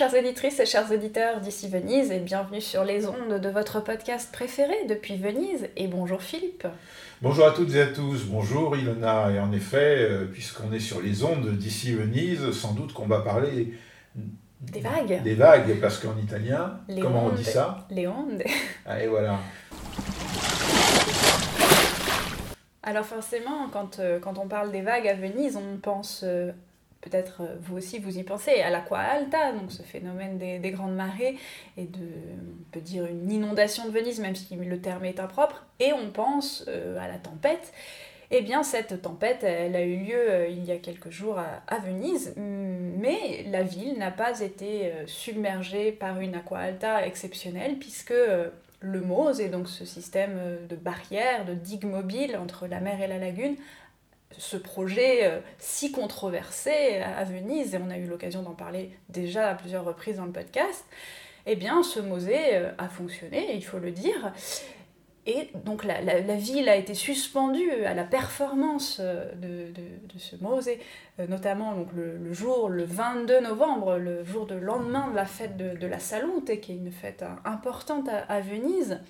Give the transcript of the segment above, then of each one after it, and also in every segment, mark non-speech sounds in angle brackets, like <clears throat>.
chères auditrices et chers auditeurs d'ici Venise et bienvenue sur les ondes de votre podcast préféré depuis Venise et bonjour Philippe. bonjour à toutes et à tous, bonjour Ilona, et en effet, euh, puisqu'on est sur les ondes d'ici Venise, sans doute qu'on va parler Des vagues des vagues, parce qu'en italien, Les comment on dit ça? Les ondes. Allez voilà. Alors forcément, quand, euh, quand on parle des vagues à Venise, on pense, euh, peut-être euh, vous aussi vous y pensez, à l'aqua alta, donc ce phénomène des, des grandes marées et de, on peut dire une inondation de Venise, même si le terme est impropre, et on pense euh, à la tempête. Eh bien, cette tempête, elle a eu lieu euh, il y a quelques jours à, Venise, mais la ville n'a pas été submergée par une aqua alta exceptionnelle, puisque le Mose, et donc ce système de barrière, de digue mobile entre la mer et la lagune, ce projet euh, si controversé à Venise, et on a eu l'occasion d'en parler déjà à plusieurs reprises dans le podcast, eh bien ce Mosée euh, a fonctionné, il faut le dire. Et donc la, ville a été suspendue à la performance euh, de, ce Mosée, euh, notamment le, jour, le 22 novembre, le jour de lendemain de la fête de, la Salute, qui est une fête importante à, Venise,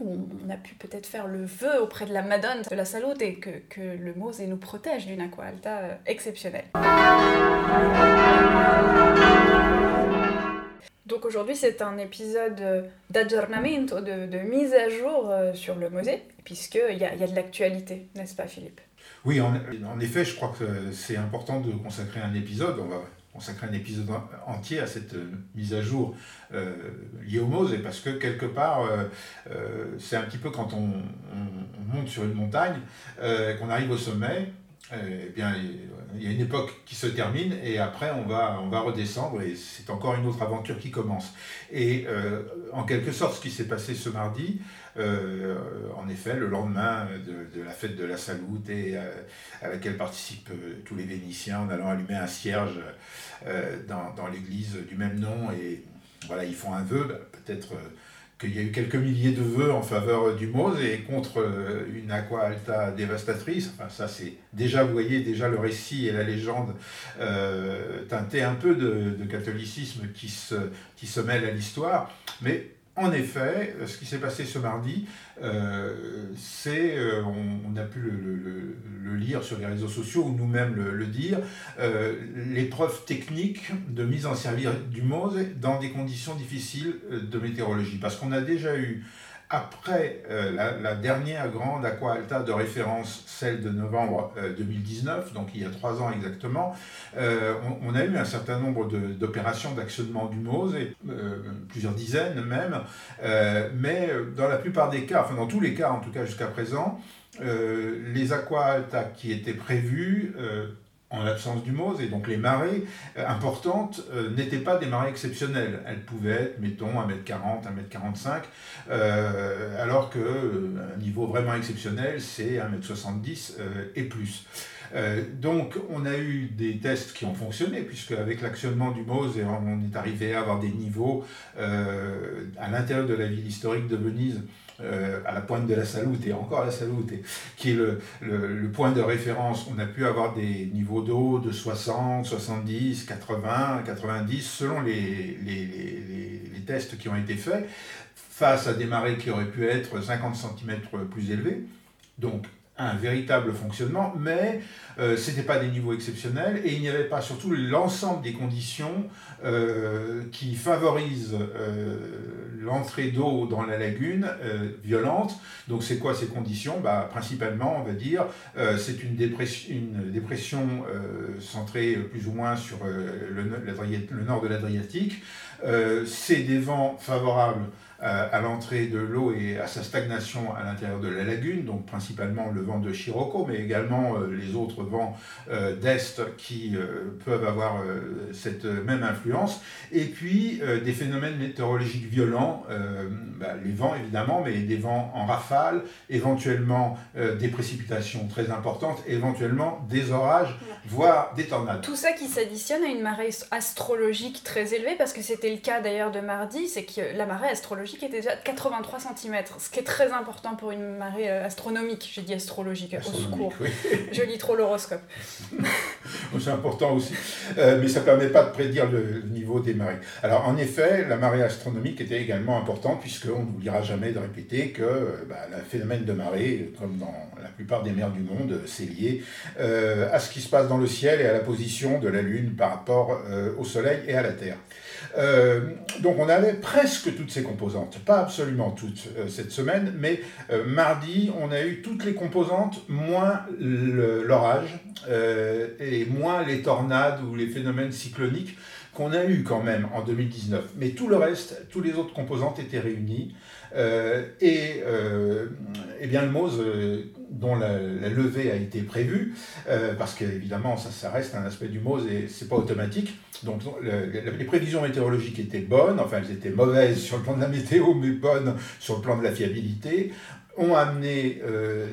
on a pu peut-être faire le vœu auprès de la Madone de la Salute et que, le Mosée nous protège d'une aqua alta euh, exceptionnelle. Donc aujourd'hui c'est un épisode euh, d'aggiornamento, de, mise à jour euh, sur le Mosée, puisqu'il y a, y a de l'actualité, n'est-ce pas Philippe? Oui, en, en effet, je crois que c'est important de consacrer un épisode. Consacrer un épisode en- entier à cette euh, mise à jour euh, liée au Mose, et parce que quelque part, euh, euh, c'est un petit peu quand on, on- on monte sur une montagne, euh, qu'on arrive au sommet. Euh, eh bien, il y a une époque qui se termine et après on va, on va redescendre et c'est encore une autre aventure qui commence. Et euh, en quelque sorte, ce qui s'est passé ce mardi, euh, en effet, le lendemain de, de la fête de la Salute et euh, à laquelle participent euh, tous les Vénitiens en allant allumer un cierge dans, dans l'église du même nom. Et voilà, ils font un vœu, bah, peut-être qu'il y a eu quelques milliers de vœux en faveur du Mose et contre euh, une aqua alta dévastatrice. Enfin, ça, c'est déjà, vous voyez, déjà le récit et la légende euh, un peu de, de catholicisme qui se, qui se mêle à l'histoire. Mais en effet, ce qui s'est passé ce mardi, euh, c'est, euh, on, a pu le, lire sur les réseaux sociaux ou nous-mêmes le, dire, euh, l'épreuve technique de mise en service du Mose dans des conditions difficiles euh, de météorologie. Parce qu'on a déjà eu, après euh, la, la dernière grande aqua alta de référence, celle de novembre euh, 2019, donc il y a trois ans exactement, euh, on, on a eu un certain nombre d'opérations d'actionnement du Mose, et, euh, plusieurs dizaines même, euh, mais euh, dans la plupart des cas, enfin dans tous les cas en tout cas jusqu'à présent, les aqua alta qui étaient prévus en l'absence du Mose, et donc les marées euh, importantes euh, n'étaient pas des marées exceptionnelles. Elles pouvaient être, mettons, 1m40, 1m45, euh, alors qu'un niveau vraiment exceptionnel, c'est 1m70 euh, et plus. Euh, donc, on a eu des tests qui ont fonctionné, puisque avec l'actionnement du Mose, on est arrivé à avoir des niveaux euh, à l'intérieur de la ville historique de Venise, euh, à la pointe de la Salute, et encore la Salute, qui est le, point de référence. On a pu avoir des niveaux d'eau de 60, 70, 80, 90, selon les, les- les- les- les tests qui ont été faits, face à des marées qui auraient pu être 50 cm plus élevées. Donc, un véritable fonctionnement, mais euh, ce n'était pas des niveaux exceptionnels et il n'y avait pas surtout l'ensemble des conditions euh, qui favorisent euh, l'entrée d'eau dans la lagune euh, violente. Donc c'est quoi ces conditions? Bah, Principalement, on va dire, c'est une dépression, une dépression centrée plus ou moins sur le, le nord de l'Adriatique. C'est des vents favorables à l'entrée de l'eau et à sa stagnation à l'intérieur de la lagune, donc principalement le vent de Chirocco, mais également les autres vents d'Est qui peuvent avoir cette même influence. Et puis des phénomènes météorologiques violents, bah, les vents évidemment, mais des vents en rafale, éventuellement des précipitations très importantes, éventuellement des orages, voire des tornades. Tout ça qui s'additionne à une marée astrologique très élevée, parce que c'était le cas d'ailleurs de mardi, c'est que la marée astrologique était déjà de 83 cm, ce qui est très important pour une marée euh, astronomique. J'ai dit astrologique, au secours. <laughs> Je lis trop l'horoscope. <laughs> c'est important aussi, euh, mais ça ne permet pas de prédire le niveau des marées. Alors en effet, la marée astronomique était également importante, puisqu'on n'oubliera jamais de répéter que euh, bah, le phénomène de marée, comme dans la plupart des mers du monde, c'est lié à ce qui se passe dans le ciel et à la position de la Lune par rapport au Soleil et à la Terre. Euh, donc on avait presque toutes ces composantes, pas absolument toutes euh, cette semaine, mais euh, mardi on a eu toutes les composantes moins l'orage et moins les tornades ou les phénomènes cycloniques qu'on a eu quand même en 2019. Mais tout le reste, tous les autres composantes étaient réunies. Et eh bien le MOSE, dont la, levée a été prévue, parce qu'évidemment ça, ça reste un aspect du MOSE et c'est pas automatique, donc les prévisions météorologiques étaient bonnes, enfin elles étaient mauvaises sur le plan de la météo, mais bonnes sur le plan de la fiabilité ont amené euh,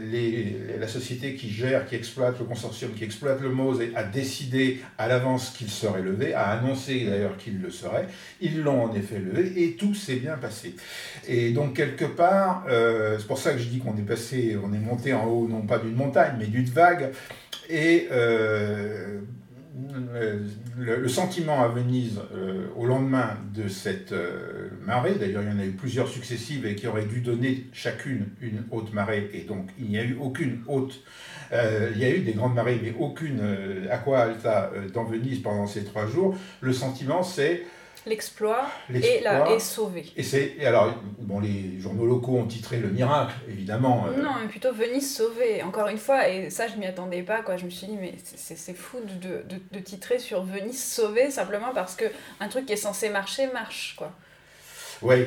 la société qui gère, qui exploite le consortium, qui exploite le MOSE à décider à l'avance qu'il serait levé, à annoncer d'ailleurs qu'il le serait. Ils l'ont en effet levé et tout s'est bien passé. Et donc quelque part, euh, c'est pour ça que je dis qu'on est passé, on est monté en haut non pas d'une montagne mais d'une vague. Et euh, le, sentiment à Venise euh, au lendemain de cette euh, marée, d'ailleurs il y en a eu plusieurs successives et qui auraient dû donner chacune une haute marée, et donc il n'y a eu aucune haute, euh, il y a eu des grandes marées, mais aucune aqua alta dans Venise pendant ces trois jours, le sentiment c'est l'exploit et la est sauvé. Et c'est alors bon les journaux locaux ont titré le miracle évidemment. Euh. Non mais plutôt Venise sauvée encore une fois et ça je m'y attendais pas quoi je me suis dit mais c'est fou de, de, de, titrer sur Venise sauvée simplement parce que un truc qui est censé marcher marche quoi. Oui.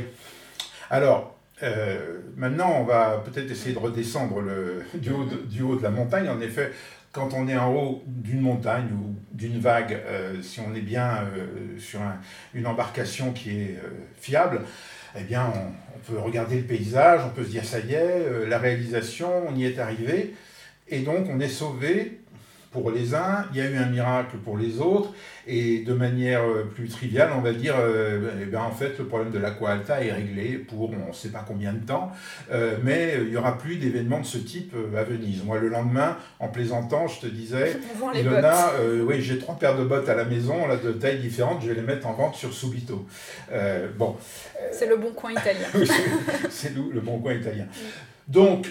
Alors euh, maintenant, on va peut-être essayer de redescendre le, du, haut de, du haut de la montagne. En effet, quand on est en haut d'une montagne ou d'une vague, euh, si on est bien euh, sur une embarcation qui est euh, fiable, eh bien, on, peut regarder le paysage, on peut se dire ça y est, la réalisation, on y est arrivé, et donc on est sauvé pour les uns, il y a eu un miracle pour les autres, et de manière euh, plus triviale, on va dire, euh, eh bien, en fait, le problème de l'aqua alta est réglé pour on ne sait pas combien de temps, euh, mais il n'y aura plus d'événements de ce type à Venise. Moi, le lendemain, en plaisantant, je te disais, <laughs> Ilona, oui, j'ai trois paires de bottes à la maison, là, de tailles différentes, je vais les mettre en vente sur Subito. bon. C'est le bon coin italien. <laughs> c'est le bon coin italien. Donc,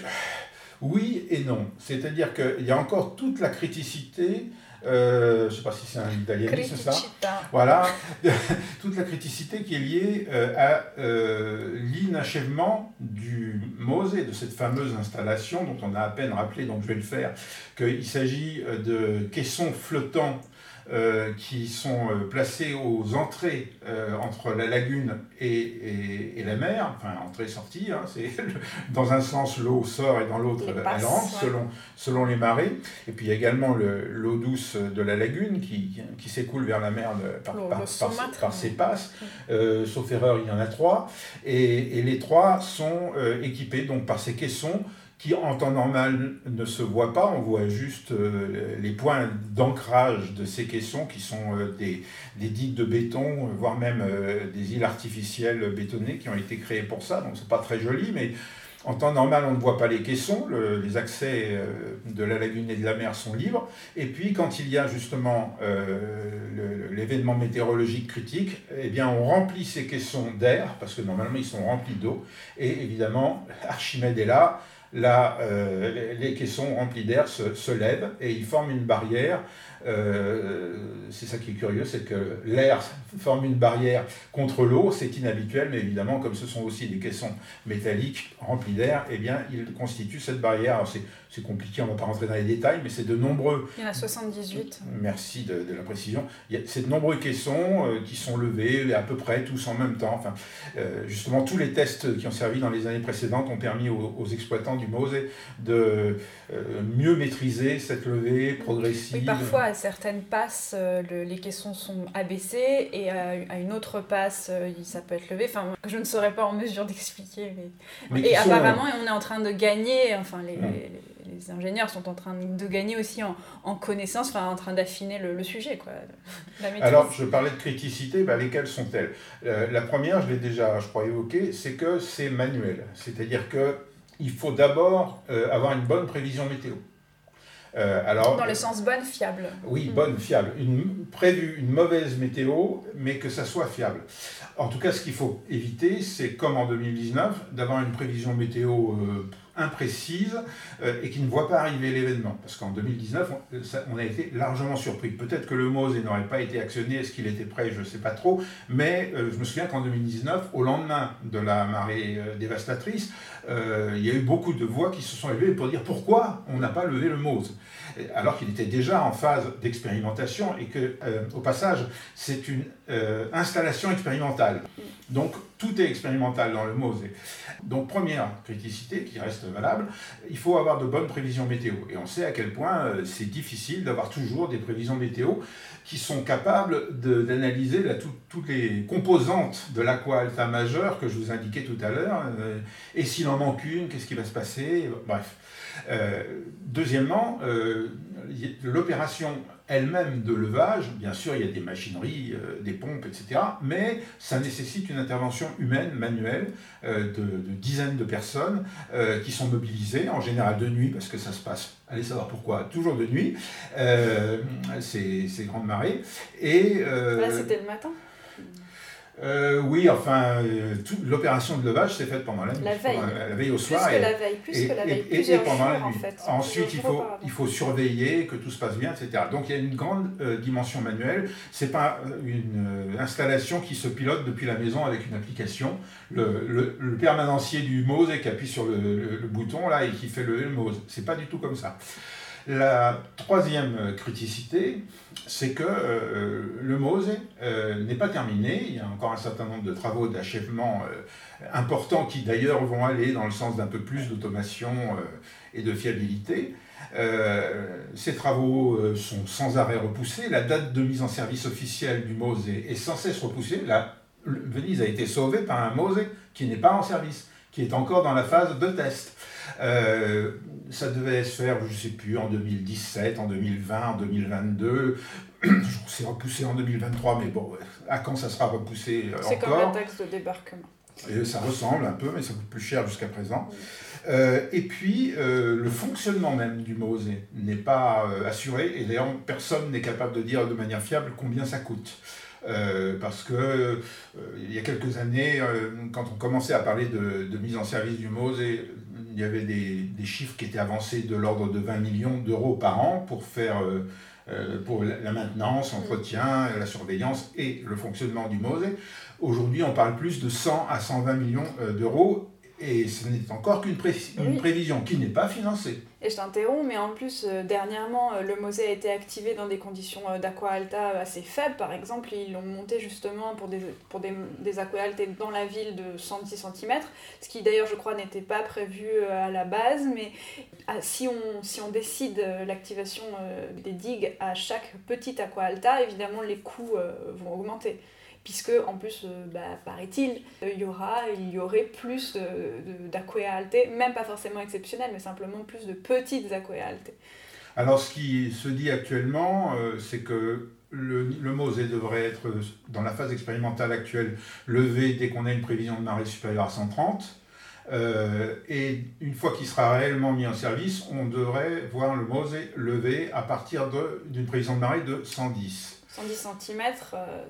oui et non. C'est-à-dire qu'il y a encore toute la criticité euh, je ne sais pas si c'est un italianisme ça. Voilà, <laughs> toute la criticité qui est liée euh, à euh, l'inachèvement du Mose, de cette fameuse installation dont on a à peine rappelé, donc je vais le faire, qu'il s'agit de caissons flottants euh, qui sont euh, placés aux entrées euh, entre la lagune et, et, la mer, enfin entrée-sortie, hein, c'est <laughs> dans un sens l'eau sort et dans l'autre elle rentre selon, selon les marées. Et puis il y a également l'eau douce de la lagune qui, qui s'écoule vers la mer par, par, par, ses passes. sauf erreur, il y en a trois. Et, et les trois sont équipés donc par ces caissons qui en temps normal ne se voit pas, on voit juste euh, les points d'ancrage de ces caissons qui sont euh, des, des, digues de béton, voire même euh, des îles artificielles bétonnées qui ont été créées pour ça, donc c'est pas très joli, mais en temps normal on ne voit pas les caissons, les accès de la lagune et de la mer sont libres, et puis quand il y a justement l'événement météorologique critique, eh bien on remplit ces caissons d'air, parce que normalement ils sont remplis d'eau, et évidemment Archimède est là, là, euh, les, caissons remplis d'air se, se, lèvent et ils forment une barrière c'est ça qui est curieux, c'est que l'air forme une barrière contre l'eau, c'est inhabituel, mais évidemment, comme ce sont aussi des caissons métalliques remplis d'air, eh bien, ils constituent cette barrière. C'est compliqué, on ne va pas rentrer dans les détails, mais c'est de nombreux... Il y en a 78. Merci de, la précision. C'est de nombreux caissons euh, qui sont levés à peu près tous en même temps. Enfin, euh, justement, tous les tests qui ont servi dans les années précédentes ont permis aux, exploitants du Mose de mieux maîtriser cette levée progressive. parfois, certaines passes, euh, les caissons sont abaissés et à, une autre passe, euh, ça peut être levé. Enfin, je ne serais pas en mesure <laughs> d'expliquer. Mais... et apparemment, on est en train de gagner, enfin, les, les, ingénieurs sont en train de gagner aussi en, en connaissance, enfin, en train d'affiner le, sujet. Quoi, <laughs> Alors, je parlais de criticité, bah, lesquelles sont-elles? Euh, La première, je l'ai déjà, je crois, évoqué, c'est que c'est manuel. C'est-à-dire que il faut d'abord avoir une bonne prévision météo. Euh, alors, Dans le sens bonne, fiable. Oui, mm. bonne, fiable. Une, prévue une mauvaise météo, mais que ça soit fiable. En tout cas, ce qu'il faut éviter, c'est comme en 2019, d'avoir une prévision météo euh, imprécise euh, et qui ne voit pas arriver l'événement. Parce qu'en 2019, on, a été largement surpris. Peut-être que le MOSE n'aurait pas été actionné, est-ce qu'il était prêt, je ne sais pas trop, mais je me souviens qu'en 2019, au lendemain de la marée dévastatrice, il y a eu beaucoup de voix qui se sont élevées pour dire pourquoi on n'a pas levé le MOSE alors qu'il était déjà en phase d'expérimentation et que, euh, au passage, c'est une euh, installation expérimentale. Donc, tout est expérimental dans le MOSE. Donc, première criticité qui reste valable, il faut avoir de bonnes prévisions météo. Et on sait à quel point euh, c'est difficile d'avoir toujours des prévisions météo qui sont capables d'analyser toutes les composantes de l'aqua alta majeur que je vous indiquais tout à l'heure. et s'il en manque une, qu'est-ce qui va se passer? Bref. Euh, deuxièmement, euh, l'opération elle-même de levage, bien sûr, il y a des machineries, euh, des pompes, etc., mais ça nécessite une intervention humaine, manuelle, de, dizaines de personnes qui sont mobilisées, en général de nuit, parce que ça se passe, allez savoir pourquoi, toujours de nuit, ces, grandes marées. Et, Là, c'était le matin? Euh, oui, enfin, euh, l'opération de levage s'est faite pendant la nuit. La veille. la veille au soir. Plus et, que la veille, plus et, que la veille. Et, pendant la nuit. Ensuite, il faut, il faut surveiller que tout se passe bien, etc. Donc, il y a une grande euh, dimension manuelle. Ce n'est pas une installation qui se pilote depuis la maison avec une application. Le, le, permanencier du MOSE qui appuie sur le, bouton là et qui fait le, le MOSE. Ce n'est pas du tout comme ça. La troisième criticité, c'est que euh, le MOSE euh, n'est pas terminé. Il y a encore un certain nombre de travaux d'achèvement euh, importants qui d'ailleurs vont aller dans le sens d'un peu plus d'automation et de fiabilité. ces travaux sont sans arrêt repoussés. La date de mise en service officielle du MOSE est, sans cesse repoussée. La, Venise a été sauvée par un MOSE qui n'est pas en service, qui est encore dans la phase de test. Euh, ça devait se faire, je ne sais plus, en 2017, en 2020, en 2022. <clears throat> C'est repoussé en 2023, mais bon, à quand ça sera repoussé encore C'est comme la taxe de débarquement. Et ça ressemble un peu, mais ça coûte plus cher jusqu'à présent. Euh, et puis, euh, le fonctionnement même du MOSE n'est pas assuré, et d'ailleurs, personne n'est capable de dire de manière fiable combien ça coûte. parce que il y a quelques années, quand on commençait à parler de, de, mise en service du MOSE, il y avait des, chiffres qui étaient avancés de l'ordre de 20 millions d'euros par an pour faire euh, euh, pour la maintenance, l'entretien, la surveillance et le fonctionnement du MOSE. Aujourd'hui, on parle plus de 100 à 120 millions euh, d'euros et ce n'est encore qu'une prévision qui n'est pas financée. Et je t'interromps, mais en plus, euh, dernièrement, euh, le MOSE a été activé dans des conditions euh, d'aqua alta assez faibles. Par exemple, ils l'ont monté justement pour des, pour des, des aqua alta dans la ville de 110 cm, ce qui d'ailleurs, je crois, n'était pas prévu à la base. Mais ah, si, on, si on décide l'activation des digues à chaque petite aqua alta, évidemment, les coûts vont augmenter puisque en plus, euh, bah, paraît-il, il y aura, il y aurait plus d'aquae même pas forcément exceptionnelles, mais simplement plus de petites aquae Alors ce qui se dit actuellement, euh, c'est que le, MOSE devrait être, dans la phase expérimentale actuelle, levé dès qu'on a une prévision de marée supérieure à 130. Euh, et une fois qu'il sera réellement mis en service, on devrait voir le MOSE levé à partir d'une prévision de marée de 110. 110 cm,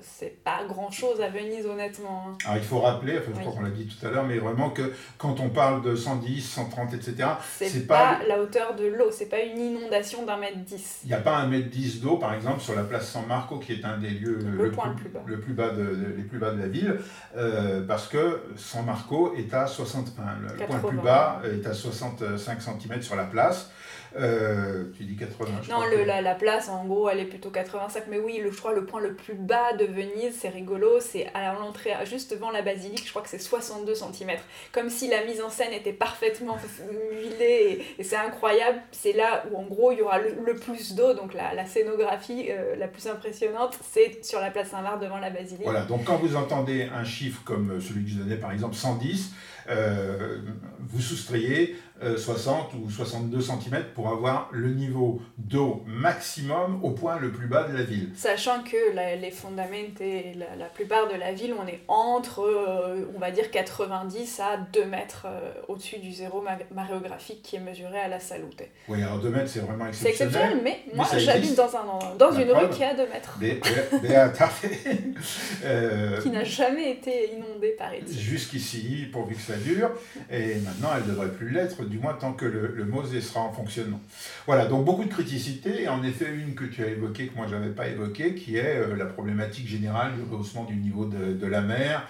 c'est pas grand chose à Venise, honnêtement. Hein. Alors il faut rappeler, je crois qu'on l'a dit tout à l'heure, mais vraiment que quand on parle de 110, 130, etc., c'est pas, la hauteur de l'eau, c'est pas une inondation d'un mètre 10. Il n'y a pas un mètre 10 d'eau, par exemple, sur la place San Marco, qui est un des lieux le, point plus, bas. Le plus bas de, les plus bas de la ville, euh, parce que San Marco est à 60, enfin, le point le plus bas est à 65 cm sur la place. Euh, tu dis 80. non, le, la, place, en gros, elle est plutôt 85. Mais oui, le, je crois le point le plus bas de Venise, c'est rigolo, c'est à l'entrée, juste devant la basilique, je crois que c'est 62 cm. Comme si la mise en scène était parfaitement huilée et, c'est incroyable. C'est là où, en gros, il y aura le, plus d'eau. Donc la, la scénographie euh, la plus impressionnante, c'est sur la place Saint-Marc devant la basilique. Voilà, donc quand vous entendez un chiffre comme celui que je donnais, par exemple 110, euh, vous soustrayez 60 euh, ou 62 cm pour avoir le niveau d'eau maximum au point le plus bas de la ville. Sachant que les fondaments et la, plupart de la ville, on est entre, euh, on va dire, 90 à 2 mètres au-dessus du zéro maréographique qui est mesuré à la Salute. Oui, alors 2 mètres, c'est vraiment exceptionnel. C'est exceptionnel, mais, moi, j'habite dans, un, dans une rue qui a 2 mètres. <laughs> qui n'a jamais été inondée par ici. Jusqu'ici, pourvu que ça dure, et maintenant elle ne devrait plus l'être, du moins tant que le, le MOSE sera en fonctionnement. Voilà, donc beaucoup de criticité, et en effet une que tu as évoquée, que moi je n'avais pas évoquée, qui est euh, la problématique générale du rehaussement du niveau de, la mer,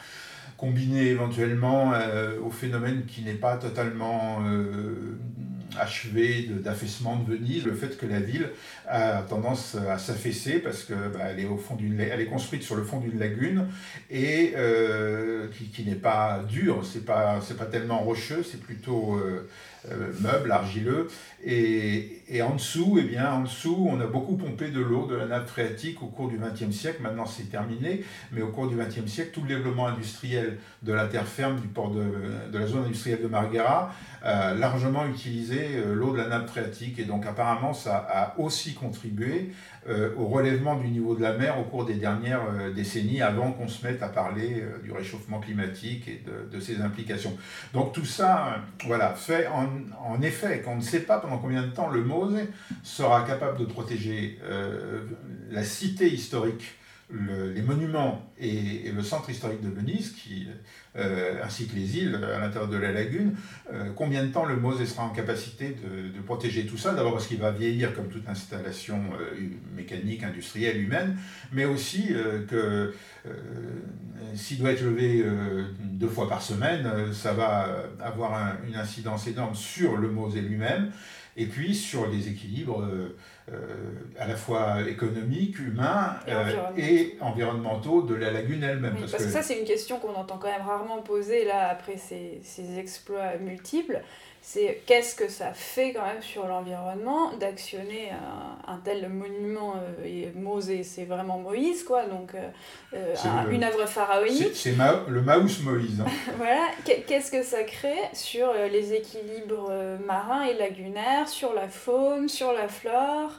combiné éventuellement euh, au phénomène qui n'est pas totalement euh, achevé d'affaissement de, Venise, le fait que la ville a tendance à s'affaisser parce que bah, elle est construite sur le fond d'une lagune et euh, qui, n'est pas dure, c'est pas c'est pas tellement rocheux, c'est plutôt euh, euh, meuble, argileux. Et, et, en dessous, eh bien, en dessous, on a beaucoup pompé de l'eau de la nappe phréatique au cours du XXe siècle. Maintenant, c'est terminé, mais au cours du XXe siècle, tout le développement industriel de la terre ferme du port de, de la zone industrielle de Marghera a largement utilisé euh, l'eau de la nappe phréatique. Et donc, apparemment, ça a aussi contribué euh, au relèvement du niveau de la mer au cours des dernières euh, décennies, avant qu'on se mette à parler euh, du réchauffement climatique et de, ses implications. Donc tout ça, voilà, fait en, effet qu'on ne sait pas pendant combien de temps le MOSE sera capable de protéger la cité historique les monuments et, le centre historique de Venise, qui, euh, ainsi que les îles à l'intérieur de la lagune, euh, combien de temps le MOSE sera en capacité de, protéger tout ça? D'abord parce qu'il va vieillir comme toute installation euh, mécanique, industrielle, humaine, mais aussi que s'il doit être levé deux fois par semaine, ça va avoir une incidence énorme sur le MOSE lui-même et puis sur les équilibres euh, euh, à la fois économiques, humains et, euh, environnementaux de la lagune elle-même. parce, que, ça, c'est une question qu'on entend quand même rarement poser là après ces, ces exploits multiples c'est qu'est-ce que ça fait quand même sur l'environnement d'actionner un, tel monument euh, et Mosée c'est vraiment Moïse quoi. Donc euh, euh, une œuvre pharaonique. c'est le Maus Moïse hein. <laughs> voilà. Qu'est-ce que ça crée sur les équilibres marins et lagunaires sur la faune sur la flore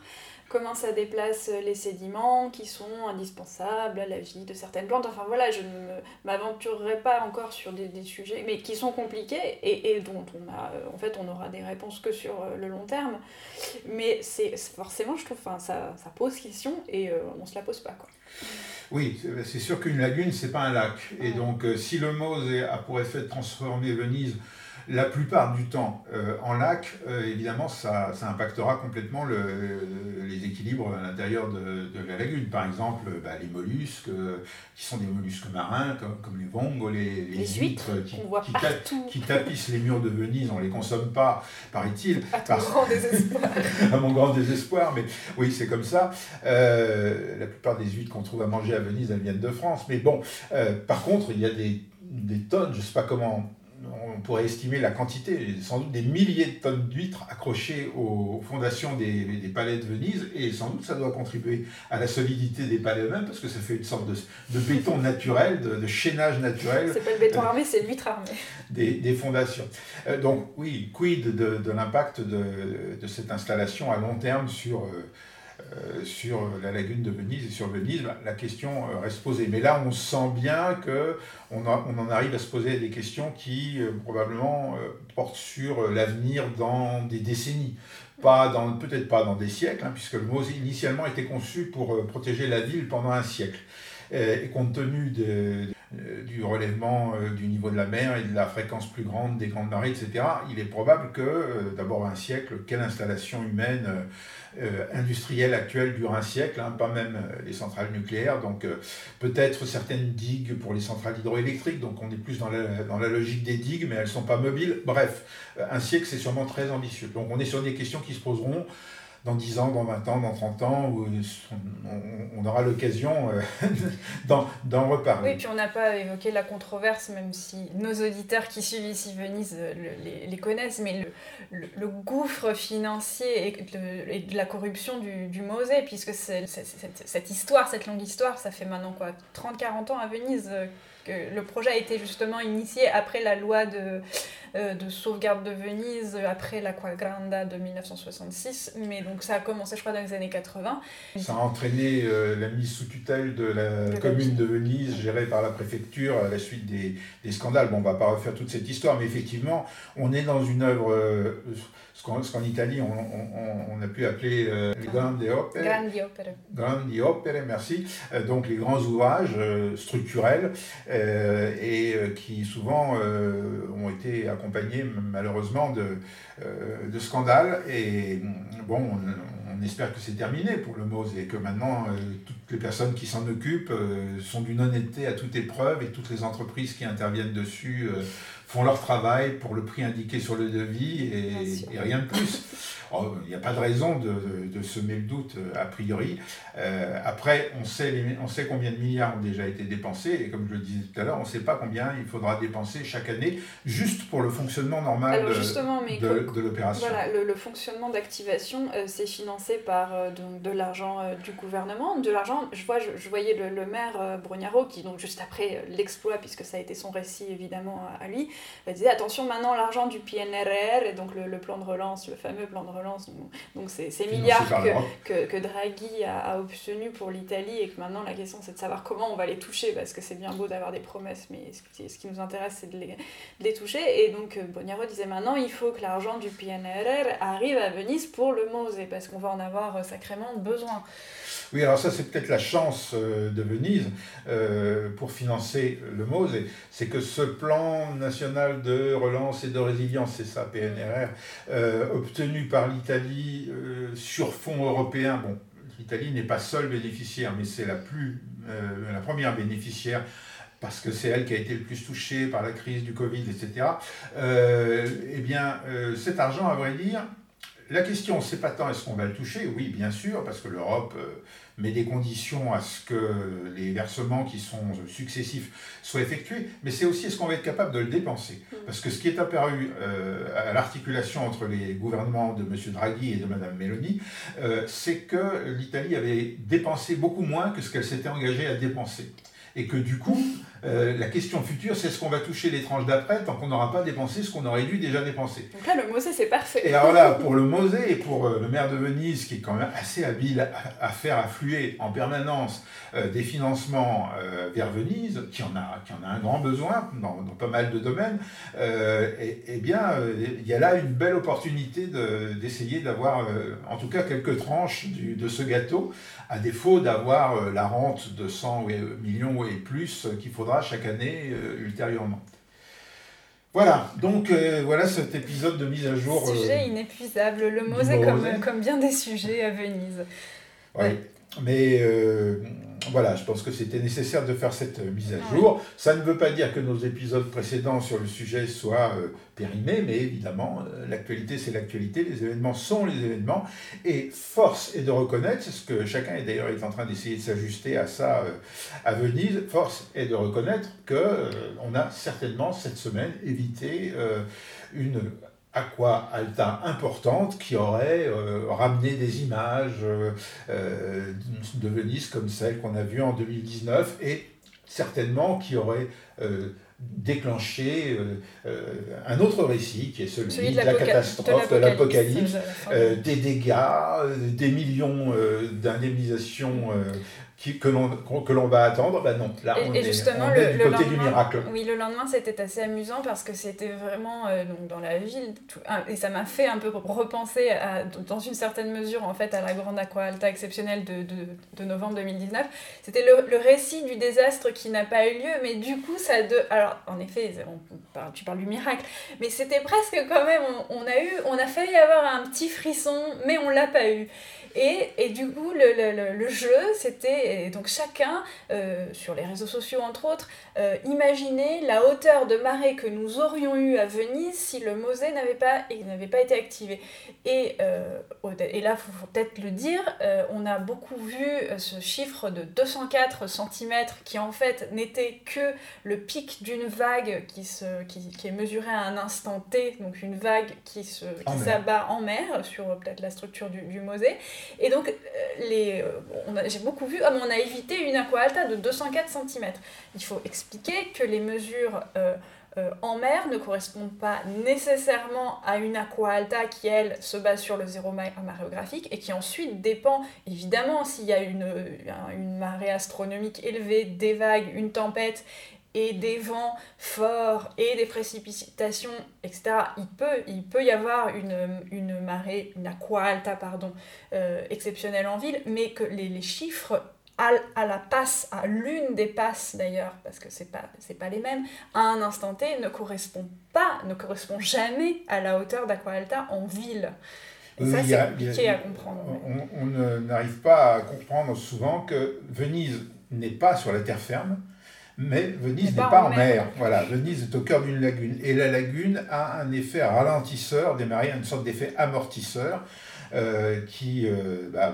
comment ça déplace les sédiments qui sont indispensables à la vie de certaines plantes. Enfin voilà, je ne m'aventurerai pas encore sur des, sujets, mais qui sont compliqués et, dont on a, en fait, on aura des réponses que sur euh, le long terme. Mais c'est forcément, je trouve, enfin, ça, ça pose question et euh, on se la pose pas quoi. Oui, c'est sûr qu'une lagune, c'est pas un lac. Et donc, euh, si le Mose a pour effet de transformer Venise la plupart du temps, euh, en lac, euh, évidemment, ça, ça, impactera complètement le, les équilibres à l'intérieur de, de, la lagune. Par exemple, bah, les mollusques, euh, qui sont des mollusques marins, comme, comme les vongos, les, les, huîtres, qui, qui, tapissent les murs de Venise, on ne les consomme pas, paraît-il. À ton grand désespoir. <laughs> à mon grand désespoir, mais oui, c'est comme ça. la plupart des huîtres qu'on trouve à manger à Venise, elles viennent de France. Mais bon, par contre, il y a des, des tonnes, je ne sais pas comment on pourrait estimer la quantité, sans doute des milliers de tonnes d'huîtres accrochées aux fondations des, palais de Venise, et sans doute ça doit contribuer à la solidité des palais eux-mêmes, parce que ça fait une sorte de, béton naturel, de, chaînage naturel. C'est pas le béton armé, c'est l'huître armée. Des, fondations. Euh, donc oui, quid de, l'impact de, cette installation à long terme sur... Euh, euh, sur la lagune de Venise et sur Venise, bah, la question euh, reste posée. Mais là, on sent bien que on, en arrive à se poser des questions qui euh, probablement portent sur l'avenir dans des décennies. pas dans, peut-être pas dans des siècles, hein, puisque le Mose initialement était conçu pour protéger la ville pendant un siècle. Et compte tenu du relèvement du niveau de la mer et de la fréquence plus grande des grandes marées, etc., il est probable que, d'abord un siècle, quelle installation humaine euh, industrielle actuelle dure un siècle, hein, pas même euh, les centrales nucléaires, donc euh, peut-être certaines digues pour les centrales hydroélectriques, donc on est plus dans la, dans la logique des digues, mais elles ne sont pas mobiles. Bref, un siècle, c'est sûrement très ambitieux. Donc on est sur des questions qui se poseront dans 10 ans, dans 20 ans, dans 30 ans, on, aura l'occasion euh, <laughs> d'en reparler. Oui, puis on n'a pas évoqué la controverse, même si nos auditeurs qui suivent ici Venise euh, les, connaissent, mais le, gouffre financier et, de, la corruption du, du Mosée, puisque cette, histoire, cette longue histoire, ça fait maintenant quoi 30-40 ans à Venise euh, que le projet a été justement initié après la loi de euh, de sauvegarde de Venise après l'Aqua de 1966. Mais donc ça a commencé, je crois, dans les années 80. Ça a entraîné euh, la mise sous tutelle de la commune de Venise, gérée par la préfecture, à la suite des, des scandales. Bon, on va pas refaire toute cette histoire, mais effectivement, on est dans une œuvre. Euh, ce qu'en Italie on, on, on, a pu appeler euh, les grandi opere. Grandi opere. Grandi opere, merci. Euh, donc les grands ouvrages euh, structurels et qui souvent ont été accompagnés malheureusement de, de scandales. Et bon, on, espère que c'est terminé pour le MOSE et que maintenant toutes les personnes qui s'en occupent sont d'une honnêteté à toute épreuve et toutes les entreprises qui interviennent dessus font leur travail pour le prix indiqué sur le devis et, rien de plus. Oh, il n'y a pas de raison de, de, semer le doute euh, a priori. Euh, après, on sait, on sait combien de milliards ont déjà été dépensés et comme je le disais tout à l'heure, on ne sait pas combien il faudra dépenser chaque année juste pour le fonctionnement normal de, l'opération. Voilà, le, fonctionnement d'activation, euh, c'est financé par de, l'argent du gouvernement. De l'argent, je, vois, je, voyais le, maire Brugnaro qui, donc juste après l'exploit, puisque ça a été son récit évidemment à lui, disait attention maintenant l'argent du PNRR et donc le, plan de relance, le fameux plan de relance, donc ces, milliards que, que, Draghi a, obtenu pour l'Italie et que maintenant la question c'est de savoir comment on va les toucher parce que c'est bien beau d'avoir des promesses mais ce qui, nous intéresse c'est de les, les, toucher. Et donc euh, Boniaro disait maintenant il faut que l'argent du PNRR arrive à Venise pour le MOSE parce qu'on va en avoir euh, sacrément besoin. Oui, alors ça, c'est peut-être la chance euh, de Venise euh, pour financer le MOSE, c'est que ce plan national de relance et de résilience, c'est ça, PNRR, euh, obtenu par l'Italie sur fonds européens, bon, l'Italie n'est pas seule bénéficiaire, mais c'est la, plus, la première bénéficiaire parce que c'est elle qui a été le plus touchée par la crise du Covid, etc. eh bien, cet argent, à vrai dire, la question, c'est pas tant est-ce qu'on va le toucher, oui, bien sûr, parce que l'Europe euh, met des conditions à ce que les versements qui sont successifs soient effectués, mais c'est aussi est-ce qu'on va être capable de le dépenser. Mm. Parce que ce qui est apparu euh, à l'articulation entre les gouvernements de M. Draghi et de Mme Meloni, euh, c'est que l'Italie avait dépensé beaucoup moins que ce qu'elle s'était engagée à dépenser. Et que du coup, euh, la question future, c'est ce qu'on va toucher les tranches d'après tant qu'on n'aura pas dépensé ce qu'on aurait dû déjà dépenser? Donc là, le Mosée, c'est parfait. Et alors là, pour le Mosée et pour euh, le maire de Venise, qui est quand même assez habile à, faire affluer en permanence euh, des financements vers Venise, qui en, a, qui en a un grand besoin dans, dans pas mal de domaines, et, eh bien, il y a là une belle opportunité d'essayer d'avoir, en tout cas, quelques tranches du, de ce gâteau, à défaut d'avoir la rente de 100 millions et plus qu'il faudra chaque année euh, ultérieurement. Voilà, donc euh, voilà cet épisode de mise à jour. Sujet euh, inépuisable, le Mosée comme, comme bien des sujets à Venise. Oui, mais voilà, je pense que c'était nécessaire de faire cette euh, mise à jour. Ça ne veut pas dire que nos épisodes précédents sur le sujet soient euh, périmés, mais évidemment, euh, l'actualité c'est l'actualité, les événements sont les événements, et force est de reconnaître, c'est ce que chacun est d'ailleurs est en train d'essayer de s'ajuster à ça à Venise, force est de reconnaître que on a certainement cette semaine évité une aqua alta importante qui aurait euh, ramené des images euh, euh, de Venise comme celle qu'on a vue en 2019 et certainement qui aurait déclenché un autre récit qui est celui, de, la catastrophe, de l'apocalypse, des dégâts, des millions d'indemnisations que l'on va attendre, ben non, là on, et, est, justement, on le, est du côté du miracle. Oui, le lendemain c'était assez amusant parce que c'était vraiment euh, donc dans la ville, et ça m'a fait un peu repenser à, dans une certaine mesure en fait à la grande Aqua Alta exceptionnelle de, de, de novembre 2019. C'était le, le, récit du désastre qui n'a pas eu lieu, mais du coup ça de... Alors en effet, on tu parles du miracle, mais c'était presque quand même, on, on, a eu, on a failli avoir un petit frisson, mais on l'a pas eu. Et, et, du coup, le, le, le jeu, c'était donc chacun, euh, sur les réseaux sociaux entre autres, euh, imaginer la hauteur de marée que nous aurions eu à Venise si le Mosée n'avait pas, pas été activé. Et, euh, et là, il faut, peut-être le dire, euh, on a beaucoup vu ce chiffre de 204 cm qui en fait n'était que le pic d'une vague qui, se, qui, qui, est mesurée à un instant T, donc une vague qui s'abat en, en mer sur peut-être la structure du, du Mosée. Et donc, euh, euh, j'ai beaucoup vu, ah, on a évité une aqua alta de 204 cm. Il faut expliquer que les mesures euh, en mer ne correspondent pas nécessairement à une aqua alta qui, elle, se base sur le zéro maréographique et qui ensuite dépend, évidemment, s'il y a une marée astronomique élevée, des vagues, une tempête et des vents forts et des précipitations, etc., il peut, il peut y avoir une, une marée, une aqua alta, pardon, euh, exceptionnelle en ville, mais que les, les chiffres à, à, la passe, à l'une des passes d'ailleurs, parce que c'est pas, c'est pas les mêmes, à un instant T ne correspond pas, ne correspond jamais à la hauteur d'Aqua Alta en ville. Ça, c'est compliqué à comprendre. On, on n'arrive pas à comprendre souvent que Venise n'est pas sur la terre ferme, mais Venise n'est pas, en mer. Voilà, Venise est au cœur d'une lagune. Et la lagune a un effet ralentisseur des marées, une sorte d'effet amortisseur. Euh, qui euh, bah,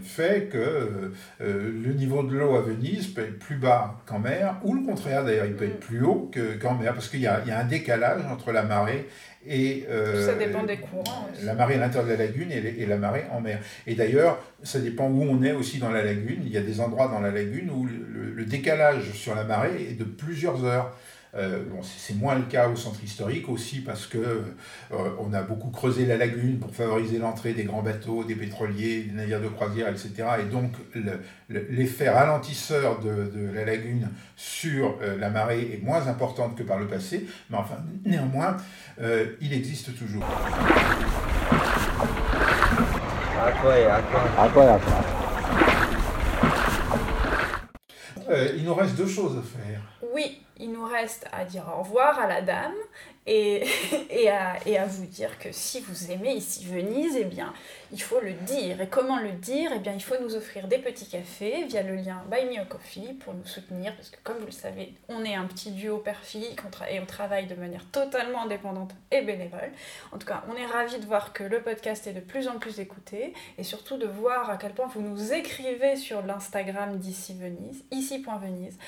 fait que euh, le niveau de l'eau à Venise peut être plus bas qu'en mer, ou le contraire d'ailleurs, il peut être mm. plus haut qu'en mer, parce qu'il y, y, a un décalage entre la marée et euh, ça dépend des courants la marée à l'intérieur de la lagune et, et, la marée en mer. Et d'ailleurs, ça dépend où on est aussi dans la lagune. Il y a des endroits dans la lagune où le, le décalage sur la marée est de plusieurs heures. Euh, bon, c'est moins le cas au centre historique aussi parce que euh, on a beaucoup creusé la lagune pour favoriser l'entrée des grands bateaux, des pétroliers, des navires de croisière, etc. Et donc l'effet ralentisseur de, de, la lagune sur euh, la marée est moins importante que par le passé, mais enfin néanmoins euh, il existe toujours. Euh, il nous reste deux choses à faire. Oui, il nous reste à dire au revoir à la dame <laughs> et, à, vous dire que si vous aimez ici Venise, eh bien, il faut le dire. Et comment le dire? Eh bien, il faut nous offrir des petits cafés via le lien Buy Me a Coffee pour nous soutenir, parce que comme vous le savez, on est un petit duo père-fille et on travaille de manière totalement indépendante et bénévole. En tout cas, on est ravis de voir que le podcast est de plus en plus écouté et surtout de voir à quel point vous nous écrivez sur l'Instagram d'ici Venise, ici.venise.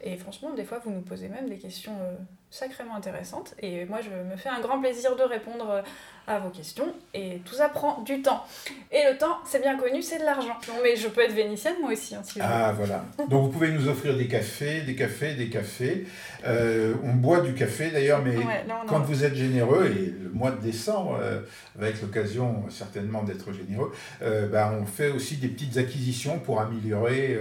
Et franchement, des fois, vous nous posez même des questions euh, sacrément intéressantes. Et moi, je me fais un grand plaisir de répondre euh, à vos questions. Et tout ça prend du temps. Et le temps, c'est bien connu, c'est de l'argent. Non, mais je peux être vénitienne moi aussi. Hein, si ah, voilà. Donc vous pouvez nous offrir des cafés, des cafés, des cafés. Euh, on boit du café d'ailleurs, mais ouais, non, non. quand vous êtes généreux, et le mois de décembre euh, va être l'occasion certainement d'être généreux, euh, bah, on fait aussi des petites acquisitions pour améliorer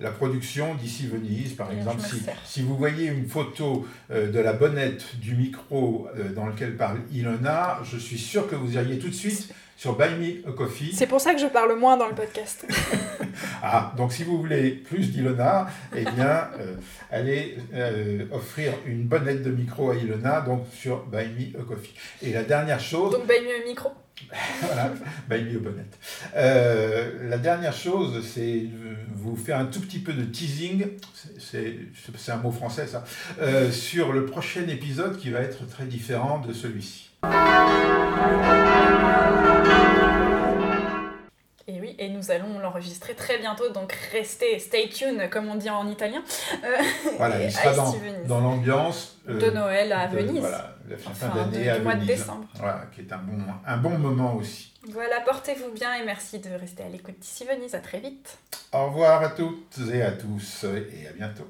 la production d'ici Venise. Par exemple, si, si, vous voyez une photo de la bonnette du micro dans lequel parle Ilona, je suis sûr que vous iriez tout de suite sur Buy Me a Coffee. C'est pour ça que je parle moins dans le podcast. <laughs> ah, donc si vous voulez plus d'Ilona, eh bien, euh, allez euh, offrir une bonnette de micro à Ilona, donc sur Buy Me a Coffee. Et la dernière chose... Donc Buy Me a Micro <laughs> voilà, Buy Me a Bonnette. Euh, la dernière chose, c'est vous faire un tout petit peu de teasing, c'est un mot français ça, sur le prochain épisode qui va être très différent de celui-ci. Et oui, et nous allons l'enregistrer très bientôt, donc restez, stay tuned, comme on dit en italien. Euh, <laughs> voilà, il sera dans, dans l'ambiance euh, de Noël à de, Venise. Voilà, la fin, enfin, d'année à mois Venise. de décembre. Voilà, qui est un bon, un bon moment aussi. Voilà, portez-vous bien et merci de rester à l'écoute d'ici Venise. À très vite. Au revoir à toutes et à tous et à bientôt.